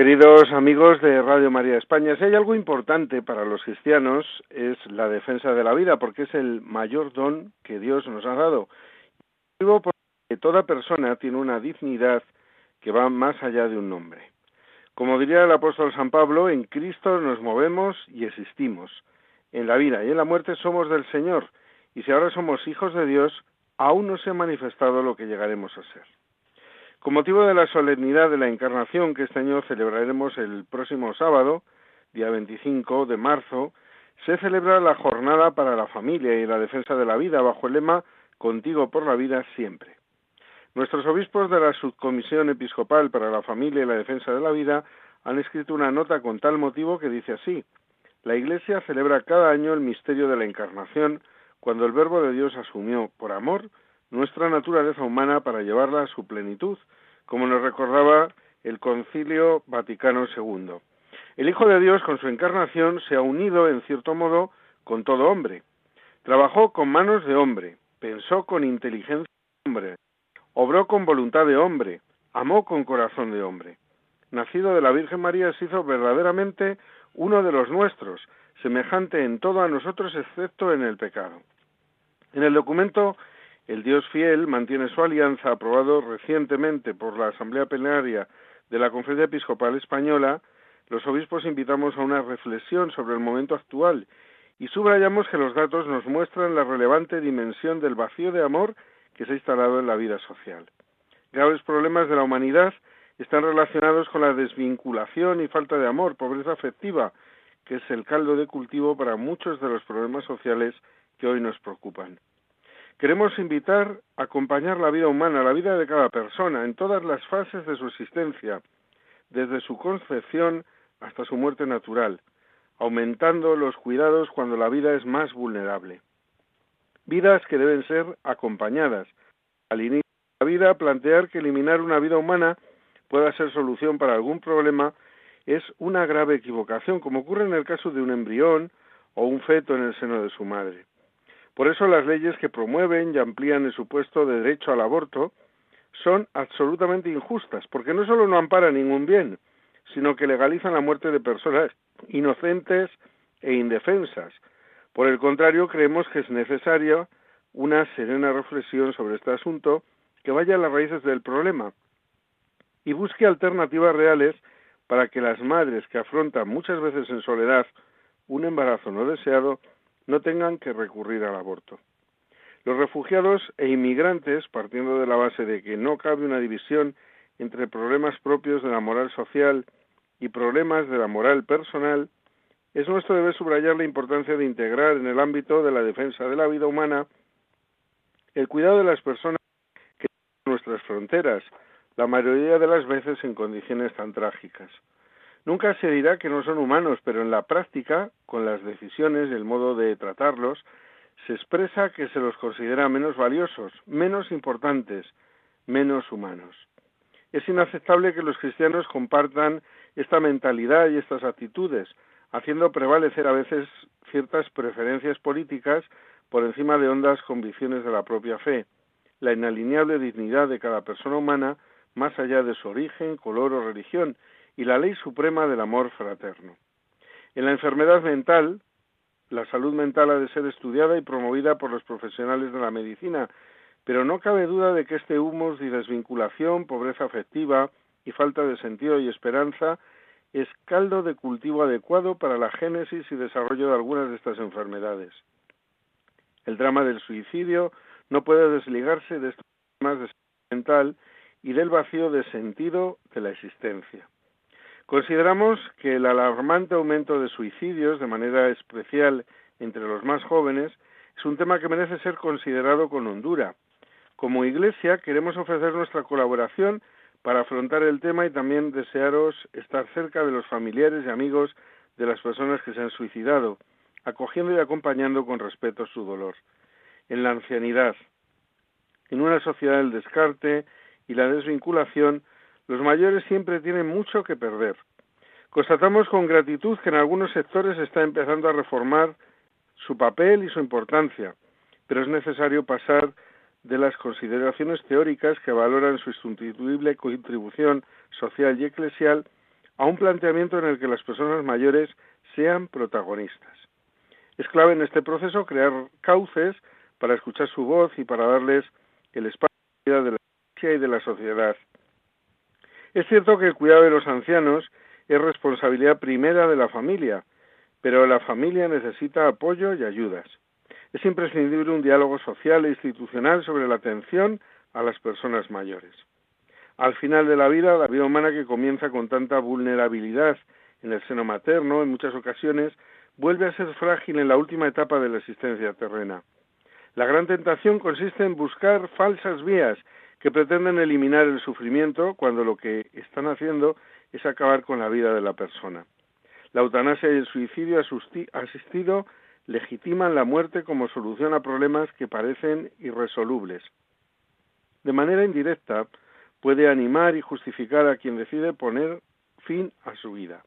Queridos amigos de Radio María España, si hay algo importante para los cristianos es la defensa de la vida, porque es el mayor don que Dios nos ha dado. Porque toda persona tiene una dignidad que va más allá de un nombre. Como diría el apóstol San Pablo, en Cristo nos movemos y existimos. En la vida y en la muerte somos del Señor, y si ahora somos hijos de Dios, aún no se ha manifestado lo que llegaremos a ser. Con motivo de la solemnidad de la Encarnación que este año celebraremos el próximo sábado, día 25 de marzo, se celebra la Jornada para la Familia y la Defensa de la Vida bajo el lema Contigo por la Vida siempre. Nuestros obispos de la Subcomisión Episcopal para la Familia y la Defensa de la Vida han escrito una nota con tal motivo que dice así La Iglesia celebra cada año el misterio de la Encarnación cuando el Verbo de Dios asumió, por amor, nuestra naturaleza humana para llevarla a su plenitud, como nos recordaba el Concilio Vaticano II. El Hijo de Dios, con su encarnación, se ha unido, en cierto modo, con todo hombre. Trabajó con manos de hombre, pensó con inteligencia de hombre, obró con voluntad de hombre, amó con corazón de hombre. Nacido de la Virgen María, se hizo verdaderamente uno de los nuestros, semejante en todo a nosotros excepto en el pecado. En el documento el Dios fiel mantiene su alianza aprobado recientemente por la Asamblea Plenaria de la Conferencia Episcopal Española. Los obispos invitamos a una reflexión sobre el momento actual y subrayamos que los datos nos muestran la relevante dimensión del vacío de amor que se ha instalado en la vida social. Graves problemas de la humanidad están relacionados con la desvinculación y falta de amor, pobreza afectiva, que es el caldo de cultivo para muchos de los problemas sociales que hoy nos preocupan. Queremos invitar a acompañar la vida humana, la vida de cada persona, en todas las fases de su existencia, desde su concepción hasta su muerte natural, aumentando los cuidados cuando la vida es más vulnerable. Vidas que deben ser acompañadas. Al inicio de la vida, plantear que eliminar una vida humana pueda ser solución para algún problema es una grave equivocación, como ocurre en el caso de un embrión o un feto en el seno de su madre. Por eso las leyes que promueven y amplían el supuesto de derecho al aborto son absolutamente injustas, porque no solo no amparan ningún bien, sino que legalizan la muerte de personas inocentes e indefensas. Por el contrario, creemos que es necesaria una serena reflexión sobre este asunto que vaya a las raíces del problema y busque alternativas reales para que las madres que afrontan muchas veces en soledad un embarazo no deseado no tengan que recurrir al aborto. Los refugiados e inmigrantes, partiendo de la base de que no cabe una división entre problemas propios de la moral social y problemas de la moral personal, es nuestro deber subrayar la importancia de integrar en el ámbito de la defensa de la vida humana el cuidado de las personas que nuestras fronteras, la mayoría de las veces en condiciones tan trágicas. Nunca se dirá que no son humanos, pero en la práctica, con las decisiones el modo de tratarlos, se expresa que se los considera menos valiosos, menos importantes, menos humanos. Es inaceptable que los cristianos compartan esta mentalidad y estas actitudes, haciendo prevalecer a veces ciertas preferencias políticas por encima de hondas convicciones de la propia fe, la inalineable dignidad de cada persona humana más allá de su origen, color o religión, y la ley suprema del amor fraterno. En la enfermedad mental, la salud mental ha de ser estudiada y promovida por los profesionales de la medicina, pero no cabe duda de que este humus y desvinculación, pobreza afectiva y falta de sentido y esperanza es caldo de cultivo adecuado para la génesis y desarrollo de algunas de estas enfermedades. El drama del suicidio no puede desligarse de estos problemas de salud mental y del vacío de sentido de la existencia. Consideramos que el alarmante aumento de suicidios, de manera especial entre los más jóvenes, es un tema que merece ser considerado con hondura. Como Iglesia queremos ofrecer nuestra colaboración para afrontar el tema y también desearos estar cerca de los familiares y amigos de las personas que se han suicidado, acogiendo y acompañando con respeto su dolor. En la ancianidad, en una sociedad del descarte y la desvinculación, los mayores siempre tienen mucho que perder. Constatamos con gratitud que en algunos sectores se está empezando a reformar su papel y su importancia, pero es necesario pasar de las consideraciones teóricas que valoran su insustituible contribución social y eclesial a un planteamiento en el que las personas mayores sean protagonistas. Es clave en este proceso crear cauces para escuchar su voz y para darles el espacio de la iglesia y de la sociedad. Es cierto que el cuidado de los ancianos es responsabilidad primera de la familia, pero la familia necesita apoyo y ayudas. Es imprescindible un diálogo social e institucional sobre la atención a las personas mayores. Al final de la vida, la vida humana que comienza con tanta vulnerabilidad en el seno materno, en muchas ocasiones, vuelve a ser frágil en la última etapa de la existencia terrena. La gran tentación consiste en buscar falsas vías que pretenden eliminar el sufrimiento cuando lo que están haciendo es acabar con la vida de la persona. La eutanasia y el suicidio asistido legitiman la muerte como solución a problemas que parecen irresolubles. De manera indirecta, puede animar y justificar a quien decide poner fin a su vida.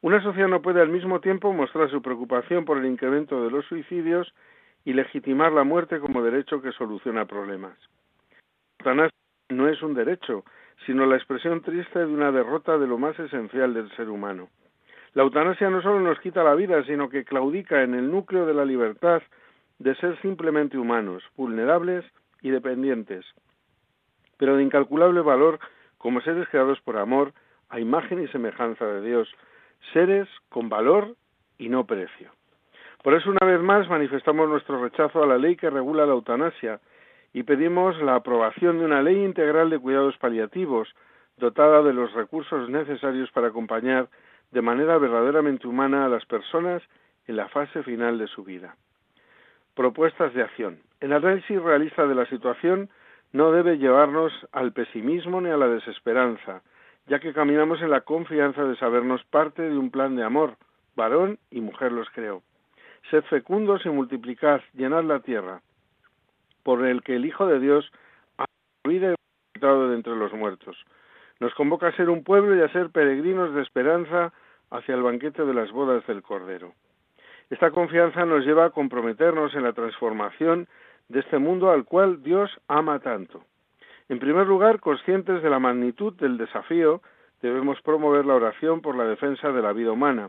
Una sociedad no puede al mismo tiempo mostrar su preocupación por el incremento de los suicidios y legitimar la muerte como derecho que soluciona problemas. Eutanasia no es un derecho, sino la expresión triste de una derrota de lo más esencial del ser humano. La eutanasia no solo nos quita la vida, sino que claudica en el núcleo de la libertad de ser simplemente humanos, vulnerables y dependientes, pero de incalculable valor como seres creados por amor, a imagen y semejanza de Dios, seres con valor y no precio. Por eso, una vez más, manifestamos nuestro rechazo a la ley que regula la eutanasia y pedimos la aprobación de una ley integral de cuidados paliativos, dotada de los recursos necesarios para acompañar de manera verdaderamente humana a las personas en la fase final de su vida. Propuestas de acción. El análisis realista de la situación no debe llevarnos al pesimismo ni a la desesperanza, ya que caminamos en la confianza de sabernos parte de un plan de amor. Varón y mujer los creó. Sed fecundos y multiplicad, llenad la tierra, por el que el Hijo de Dios ha vida y resucitado de entre los muertos. Nos convoca a ser un pueblo y a ser peregrinos de esperanza hacia el banquete de las bodas del Cordero. Esta confianza nos lleva a comprometernos en la transformación de este mundo al cual Dios ama tanto. En primer lugar, conscientes de la magnitud del desafío, debemos promover la oración por la defensa de la vida humana.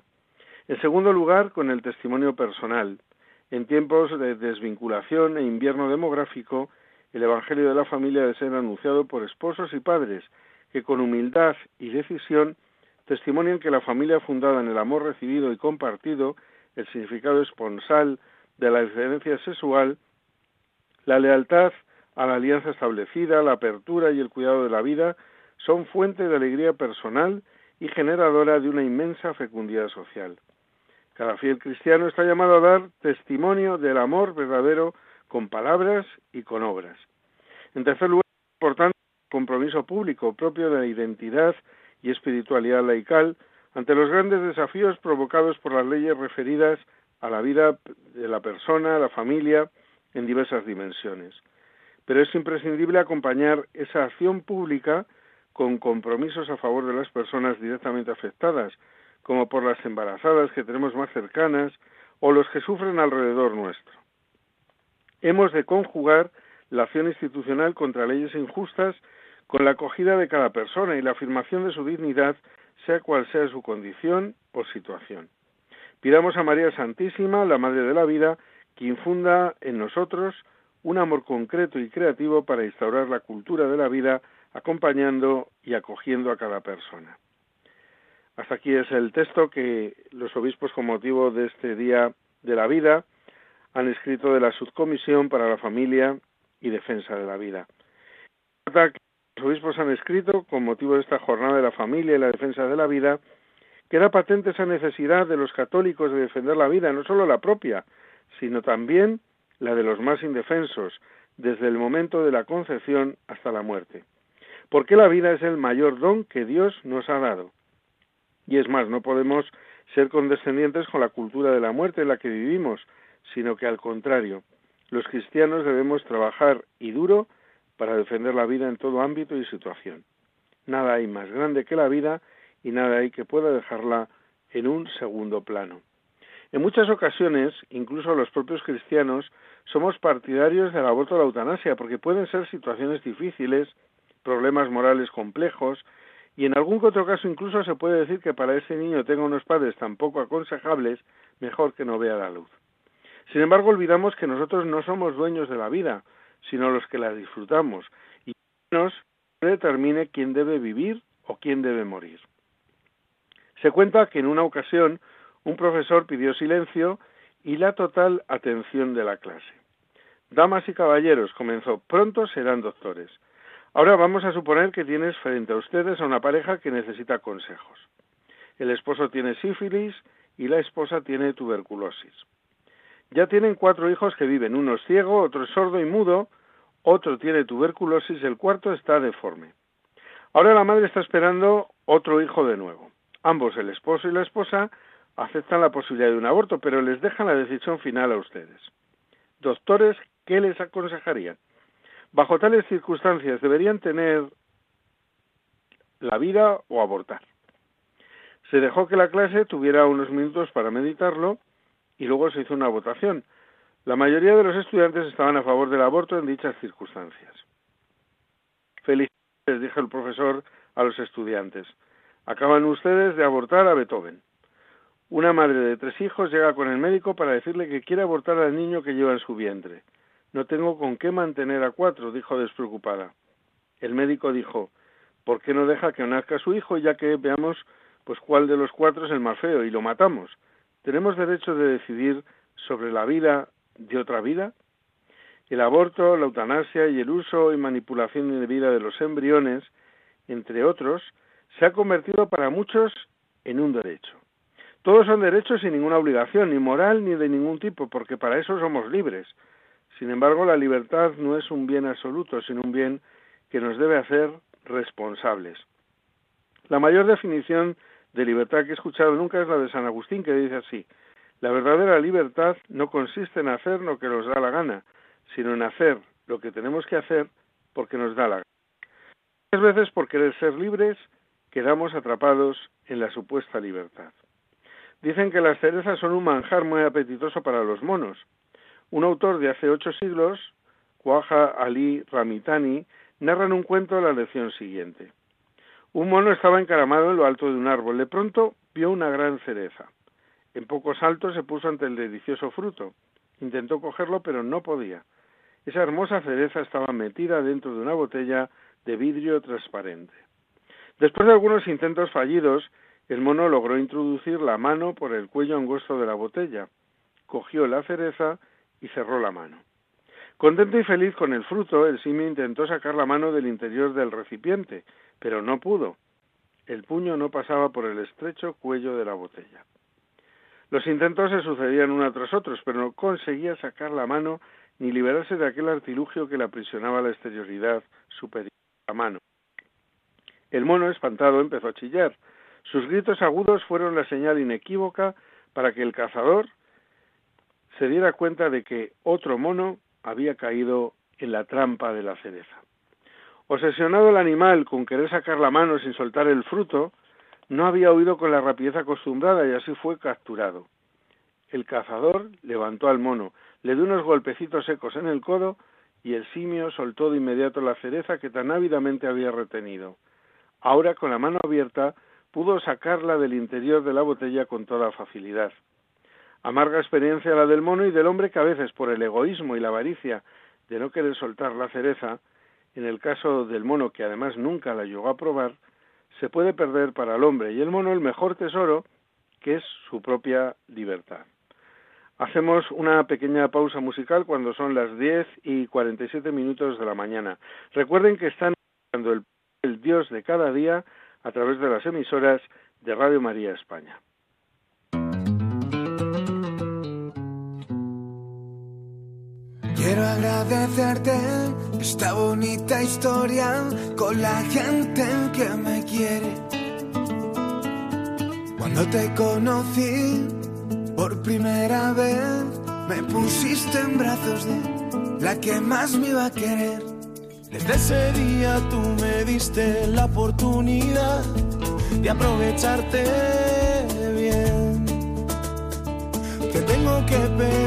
En segundo lugar, con el testimonio personal. En tiempos de desvinculación e invierno demográfico, el Evangelio de la familia debe ser anunciado por esposos y padres que con humildad y decisión testimonian que la familia fundada en el amor recibido y compartido, el significado esponsal de la diferencia sexual, la lealtad a la alianza establecida, la apertura y el cuidado de la vida son fuente de alegría personal y generadora de una inmensa fecundidad social. Cada fiel cristiano está llamado a dar testimonio del amor verdadero con palabras y con obras. En tercer lugar, es importante el compromiso público propio de la identidad y espiritualidad laical ante los grandes desafíos provocados por las leyes referidas a la vida de la persona, la familia, en diversas dimensiones. Pero es imprescindible acompañar esa acción pública con compromisos a favor de las personas directamente afectadas, como por las embarazadas que tenemos más cercanas o los que sufren alrededor nuestro. Hemos de conjugar la acción institucional contra leyes injustas con la acogida de cada persona y la afirmación de su dignidad, sea cual sea su condición o situación. Pidamos a María Santísima, la Madre de la Vida, que infunda en nosotros un amor concreto y creativo para instaurar la cultura de la vida, acompañando y acogiendo a cada persona. Hasta aquí es el texto que los obispos, con motivo de este Día de la Vida, han escrito de la Subcomisión para la Familia y Defensa de la Vida. Los obispos han escrito, con motivo de esta jornada de la familia y la defensa de la vida, que era patente esa necesidad de los católicos de defender la vida, no solo la propia, sino también la de los más indefensos, desde el momento de la concepción hasta la muerte. porque la vida es el mayor don que Dios nos ha dado. Y es más, no podemos ser condescendientes con la cultura de la muerte en la que vivimos, sino que al contrario, los cristianos debemos trabajar y duro para defender la vida en todo ámbito y situación. Nada hay más grande que la vida y nada hay que pueda dejarla en un segundo plano. En muchas ocasiones, incluso los propios cristianos, somos partidarios del aborto o la eutanasia, porque pueden ser situaciones difíciles, problemas morales complejos, y en algún otro caso incluso se puede decir que para ese niño tenga unos padres tan poco aconsejables, mejor que no vea la luz. Sin embargo, olvidamos que nosotros no somos dueños de la vida, sino los que la disfrutamos, y nos determine quién debe vivir o quién debe morir. Se cuenta que en una ocasión un profesor pidió silencio y la total atención de la clase. Damas y caballeros, comenzó, pronto serán doctores. Ahora vamos a suponer que tienes frente a ustedes a una pareja que necesita consejos. El esposo tiene sífilis y la esposa tiene tuberculosis. Ya tienen cuatro hijos que viven, uno es ciego, otro es sordo y mudo, otro tiene tuberculosis, el cuarto está deforme. Ahora la madre está esperando otro hijo de nuevo. Ambos, el esposo y la esposa, aceptan la posibilidad de un aborto, pero les dejan la decisión final a ustedes. Doctores, ¿qué les aconsejarían? Bajo tales circunstancias, ¿deberían tener la vida o abortar? Se dejó que la clase tuviera unos minutos para meditarlo y luego se hizo una votación. La mayoría de los estudiantes estaban a favor del aborto en dichas circunstancias. Felicidades, dijo el profesor a los estudiantes. Acaban ustedes de abortar a Beethoven. Una madre de tres hijos llega con el médico para decirle que quiere abortar al niño que lleva en su vientre. No tengo con qué mantener a cuatro, dijo despreocupada. El médico dijo, ¿por qué no deja que nazca su hijo ya que veamos pues cuál de los cuatro es el más feo y lo matamos? ¿Tenemos derecho de decidir sobre la vida de otra vida? El aborto, la eutanasia y el uso y manipulación indebida de los embriones, entre otros, se ha convertido para muchos en un derecho. Todos son derechos sin ninguna obligación, ni moral ni de ningún tipo, porque para eso somos libres. Sin embargo, la libertad no es un bien absoluto, sino un bien que nos debe hacer responsables. La mayor definición de libertad que he escuchado nunca es la de San Agustín, que dice así, la verdadera libertad no consiste en hacer lo que nos da la gana, sino en hacer lo que tenemos que hacer porque nos da la gana. Muchas veces por querer ser libres quedamos atrapados en la supuesta libertad. Dicen que las cerezas son un manjar muy apetitoso para los monos. Un autor de hace ocho siglos, Cuaja Ali Ramitani, narra en un cuento la lección siguiente. Un mono estaba encaramado en lo alto de un árbol. De pronto vio una gran cereza. En pocos saltos se puso ante el delicioso fruto. Intentó cogerlo, pero no podía. Esa hermosa cereza estaba metida dentro de una botella de vidrio transparente. Después de algunos intentos fallidos, el mono logró introducir la mano por el cuello angosto de la botella, cogió la cereza y cerró la mano. Contento y feliz con el fruto, el simio intentó sacar la mano del interior del recipiente, pero no pudo. El puño no pasaba por el estrecho cuello de la botella. Los intentos se sucedían uno tras otros, pero no conseguía sacar la mano ni liberarse de aquel artilugio que le aprisionaba la exterioridad superior de la mano. El mono, espantado, empezó a chillar, sus gritos agudos fueron la señal inequívoca para que el cazador se diera cuenta de que otro mono había caído en la trampa de la cereza. Obsesionado el animal con querer sacar la mano sin soltar el fruto, no había huido con la rapidez acostumbrada y así fue capturado. El cazador levantó al mono, le dio unos golpecitos secos en el codo y el simio soltó de inmediato la cereza que tan ávidamente había retenido. Ahora, con la mano abierta, pudo sacarla del interior de la botella con toda facilidad. Amarga experiencia la del mono y del hombre que a veces por el egoísmo y la avaricia de no querer soltar la cereza, en el caso del mono que además nunca la llegó a probar, se puede perder para el hombre y el mono el mejor tesoro que es su propia libertad. Hacemos una pequeña pausa musical cuando son las 10 y 47 minutos de la mañana. Recuerden que están el, el Dios de cada día a través de las emisoras de Radio María España. Quiero agradecerte esta bonita historia con la gente que me quiere. Cuando te conocí por primera vez, me pusiste en brazos de la que más me iba a querer. Desde ese día tú me diste la oportunidad de aprovecharte bien. Te tengo que pedir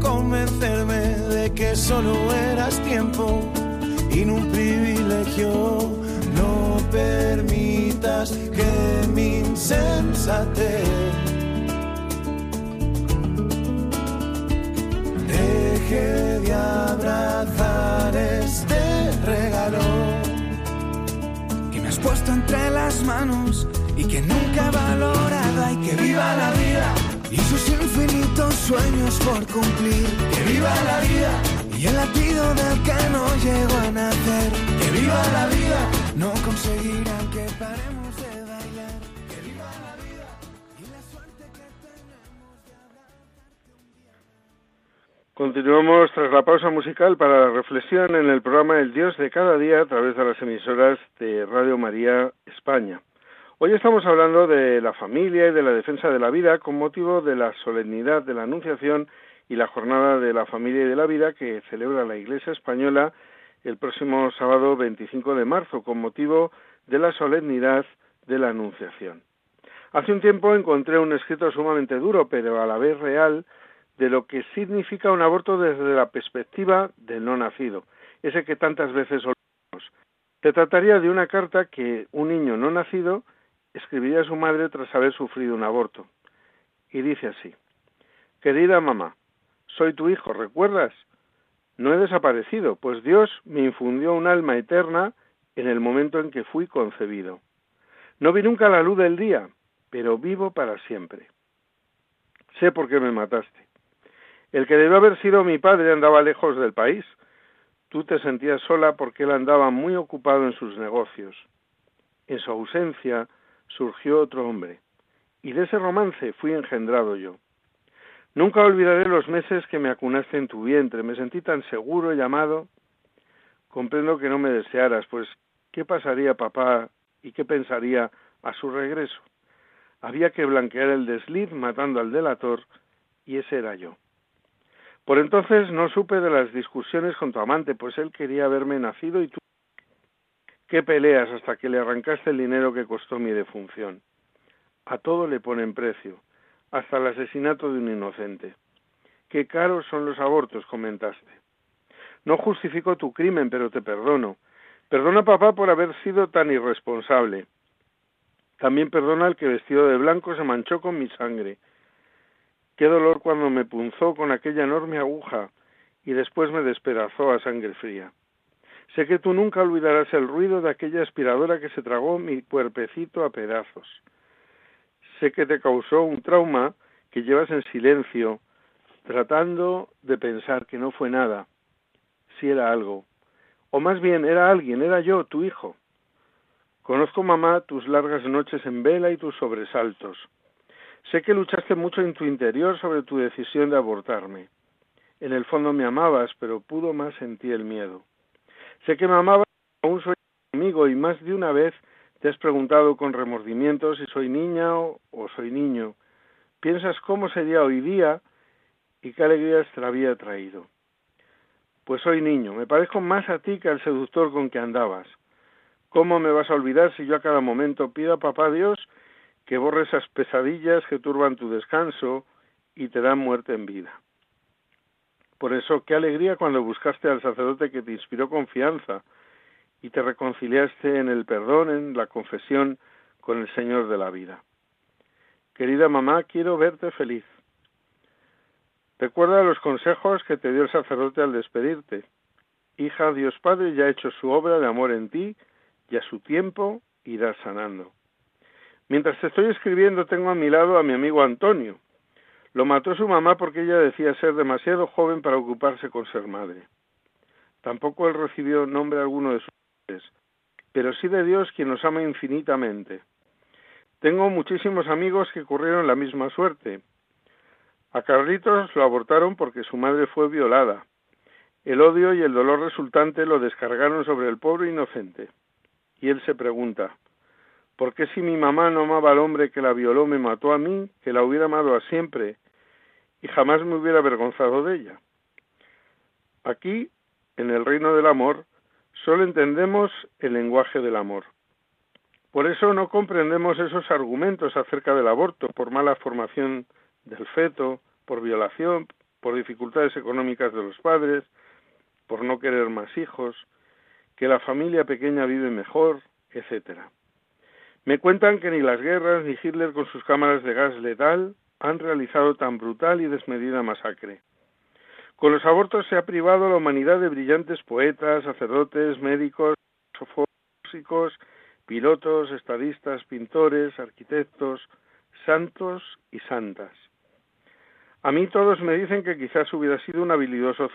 por autoconvencerme de que solo eras tiempo y no un privilegio. No permitas que mi insensatez deje de abrazar este regalo que me has puesto entre las manos y que nunca he valorado. Hay que viva la vida y sus infinitos sueños por cumplir. Que viva la vida y el latido del que no llegó a nacer. Que viva la vida, no conseguirán que paremos de bailar. Que viva la vida y la suerte que tenemos de. Continuamos tras la pausa musical para la reflexión en el programa El Dios de cada día a través de las emisoras de Radio María España. Hoy estamos hablando de la familia y de la defensa de la vida con motivo de la solemnidad de la Anunciación y la Jornada de la Familia y de la Vida que celebra la Iglesia Española el próximo sábado 25 de marzo con motivo de la solemnidad de la Anunciación. Hace un tiempo encontré un escrito sumamente duro, pero a la vez real, de lo que significa un aborto desde la perspectiva del no nacido, ese que tantas veces olvidamos. Se trataría de una carta que un niño no nacido escribiría a su madre tras haber sufrido un aborto. Y dice así, Querida mamá, soy tu hijo, ¿recuerdas? No he desaparecido, pues Dios me infundió un alma eterna en el momento en que fui concebido. No vi nunca la luz del día, pero vivo para siempre. Sé por qué me mataste. El que debió haber sido mi padre andaba lejos del país. Tú te sentías sola porque él andaba muy ocupado en sus negocios. En su ausencia surgió otro hombre, y de ese romance fui engendrado yo. Nunca olvidaré los meses que me acunaste en tu vientre, me sentí tan seguro y amado. Comprendo que no me desearas, pues ¿qué pasaría papá y qué pensaría a su regreso? Había que blanquear el desliz matando al delator, y ese era yo. Por entonces no supe de las discusiones con tu amante, pues él quería verme nacido y qué peleas hasta que le arrancaste el dinero que costó mi defunción. A todo le ponen precio, hasta el asesinato de un inocente. Qué caros son los abortos, comentaste. No justifico tu crimen, pero te perdono. Perdona papá por haber sido tan irresponsable. También perdona al que vestido de blanco se manchó con mi sangre. Qué dolor cuando me punzó con aquella enorme aguja y después me despedazó a sangre fría. Sé que tú nunca olvidarás el ruido de aquella aspiradora que se tragó mi cuerpecito a pedazos. Sé que te causó un trauma que llevas en silencio, tratando de pensar que no fue nada, si era algo. O más bien era alguien, era yo, tu hijo. Conozco, mamá, tus largas noches en vela y tus sobresaltos. Sé que luchaste mucho en tu interior sobre tu decisión de abortarme. En el fondo me amabas, pero pudo más en ti el miedo. Sé que me amabas, aún soy amigo y más de una vez te has preguntado con remordimiento si soy niña o, soy niño. Piensas cómo sería hoy día y qué alegrías te había traído. Pues soy niño, me parezco más a ti que al seductor con que andabas. ¿Cómo me vas a olvidar si yo a cada momento pido a papá Dios que borre esas pesadillas que turban tu descanso y te dan muerte en vida? Por eso, qué alegría cuando buscaste al sacerdote que te inspiró confianza y te reconciliaste en el perdón, en la confesión con el Señor de la vida. Querida mamá, quiero verte feliz. Recuerda los consejos que te dio el sacerdote al despedirte. Hija, Dios Padre ya ha hecho su obra de amor en ti y a su tiempo irás sanando. Mientras te estoy escribiendo tengo a mi lado a mi amigo Antonio. Lo mató su mamá porque ella decía ser demasiado joven para ocuparse con ser madre. Tampoco él recibió nombre alguno de sus padres, pero sí de Dios quien nos ama infinitamente. Tengo muchísimos amigos que corrieron la misma suerte. A Carlitos lo abortaron porque su madre fue violada. El odio y el dolor resultante lo descargaron sobre el pobre inocente. Y él se pregunta, ¿por qué si mi mamá no amaba al hombre que la violó me mató a mí, que la hubiera amado a siempre, y jamás me hubiera avergonzado de ella? Aquí, en el reino del amor, solo entendemos el lenguaje del amor. Por eso no comprendemos esos argumentos acerca del aborto por mala formación del feto, por violación, por dificultades económicas de los padres, por no querer más hijos, que la familia pequeña vive mejor, etcétera. Me cuentan que ni las guerras ni Hitler con sus cámaras de gas letal han realizado tan brutal y desmedida masacre. Con los abortos se ha privado a la humanidad de brillantes poetas, sacerdotes, médicos, físicos, pilotos, estadistas, pintores, arquitectos, santos y santas. A mí todos me dicen que quizás hubiera sido un habilidoso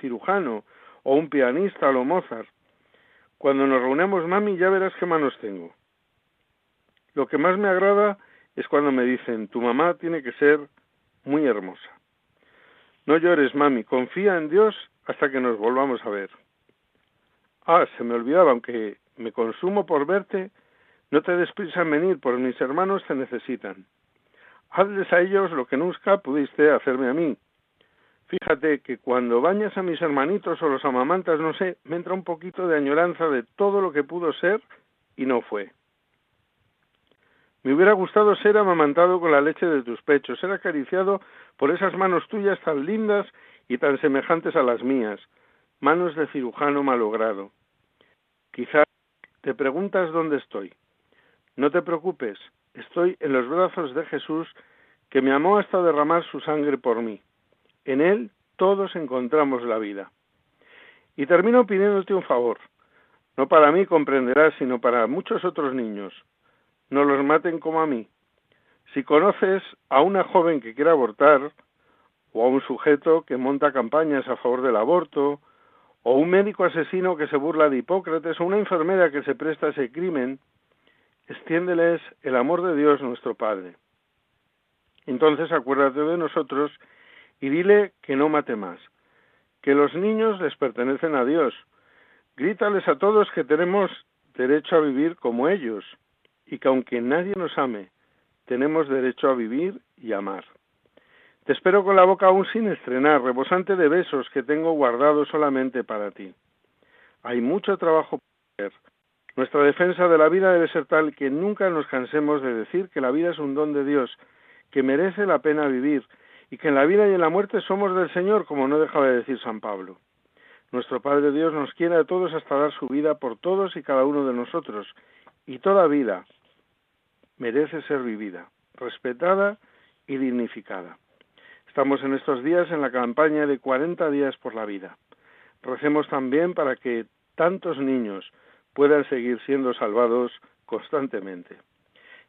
cirujano o un pianista o Mozart. Cuando nos reunimos, mami, ya verás qué manos tengo. Lo que más me agrada es cuando me dicen, tu mamá tiene que ser muy hermosa. No llores, mami, confía en Dios hasta que nos volvamos a ver. Ah, se me olvidaba, aunque me consumo por verte, no te des prisa en venir, pues mis hermanos te necesitan. Hazles a ellos lo que nunca pudiste hacerme a mí. Fíjate que cuando bañas a mis hermanitos o los amamantas, no sé, me entra un poquito de añoranza de todo lo que pudo ser y no fue. Me hubiera gustado ser amamantado con la leche de tus pechos, ser acariciado por esas manos tuyas tan lindas y tan semejantes a las mías, manos de cirujano malogrado. Quizás te preguntas dónde estoy. No te preocupes, estoy en los brazos de Jesús que me amó hasta derramar su sangre por mí. En Él todos encontramos la vida. Y termino pidiéndote un favor. No para mí comprenderás, sino para muchos otros niños no los maten como a mí. Si conoces a una joven que quiere abortar, o a un sujeto que monta campañas a favor del aborto, o un médico asesino que se burla de Hipócrates, o una enfermera que se presta a ese crimen, extiéndeles el amor de Dios nuestro Padre. Entonces acuérdate de nosotros y dile que no mate más, que los niños les pertenecen a Dios. Grítales a todos que tenemos derecho a vivir como ellos, y que aunque nadie nos ame, tenemos derecho a vivir y amar. Te espero con la boca aún sin estrenar, rebosante de besos que tengo guardados solamente para ti. Hay mucho trabajo por hacer. Nuestra defensa de la vida debe ser tal que nunca nos cansemos de decir que la vida es un don de Dios, que merece la pena vivir, y que en la vida y en la muerte somos del Señor, como no dejaba de decir San Pablo. Nuestro Padre Dios nos quiere a todos hasta dar su vida por todos y cada uno de nosotros, y toda vida, merece ser vivida, respetada y dignificada. Estamos en estos días en la campaña de 40 días por la vida. Recemos también para que tantos niños puedan seguir siendo salvados constantemente.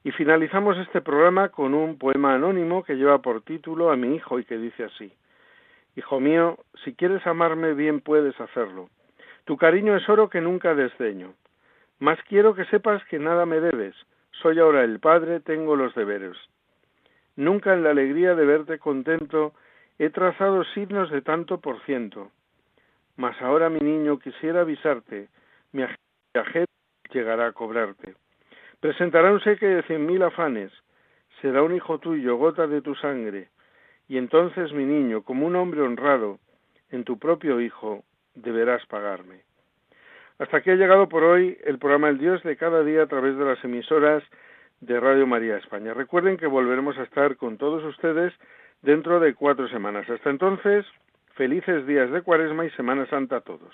Y finalizamos este programa con un poema anónimo que lleva por título a mi hijo y que dice así. Hijo mío, si quieres amarme bien puedes hacerlo. Tu cariño es oro que nunca desdeño. Más quiero que sepas que nada me debes, soy ahora el Padre, tengo los deberes. Nunca en la alegría de verte contento he trazado signos de tanto por ciento. Mas ahora, mi niño, quisiera avisarte, mi viajero llegará a cobrarte. Presentará un seque de cien mil afanes, será un hijo tuyo, gota de tu sangre, y entonces, mi niño, como un hombre honrado, en tu propio hijo deberás pagarme. Hasta aquí ha llegado por hoy el programa El Dios de cada día a través de las emisoras de Radio María España. Recuerden que volveremos a estar con todos ustedes dentro de cuatro semanas. Hasta entonces, felices días de Cuaresma y Semana Santa a todos.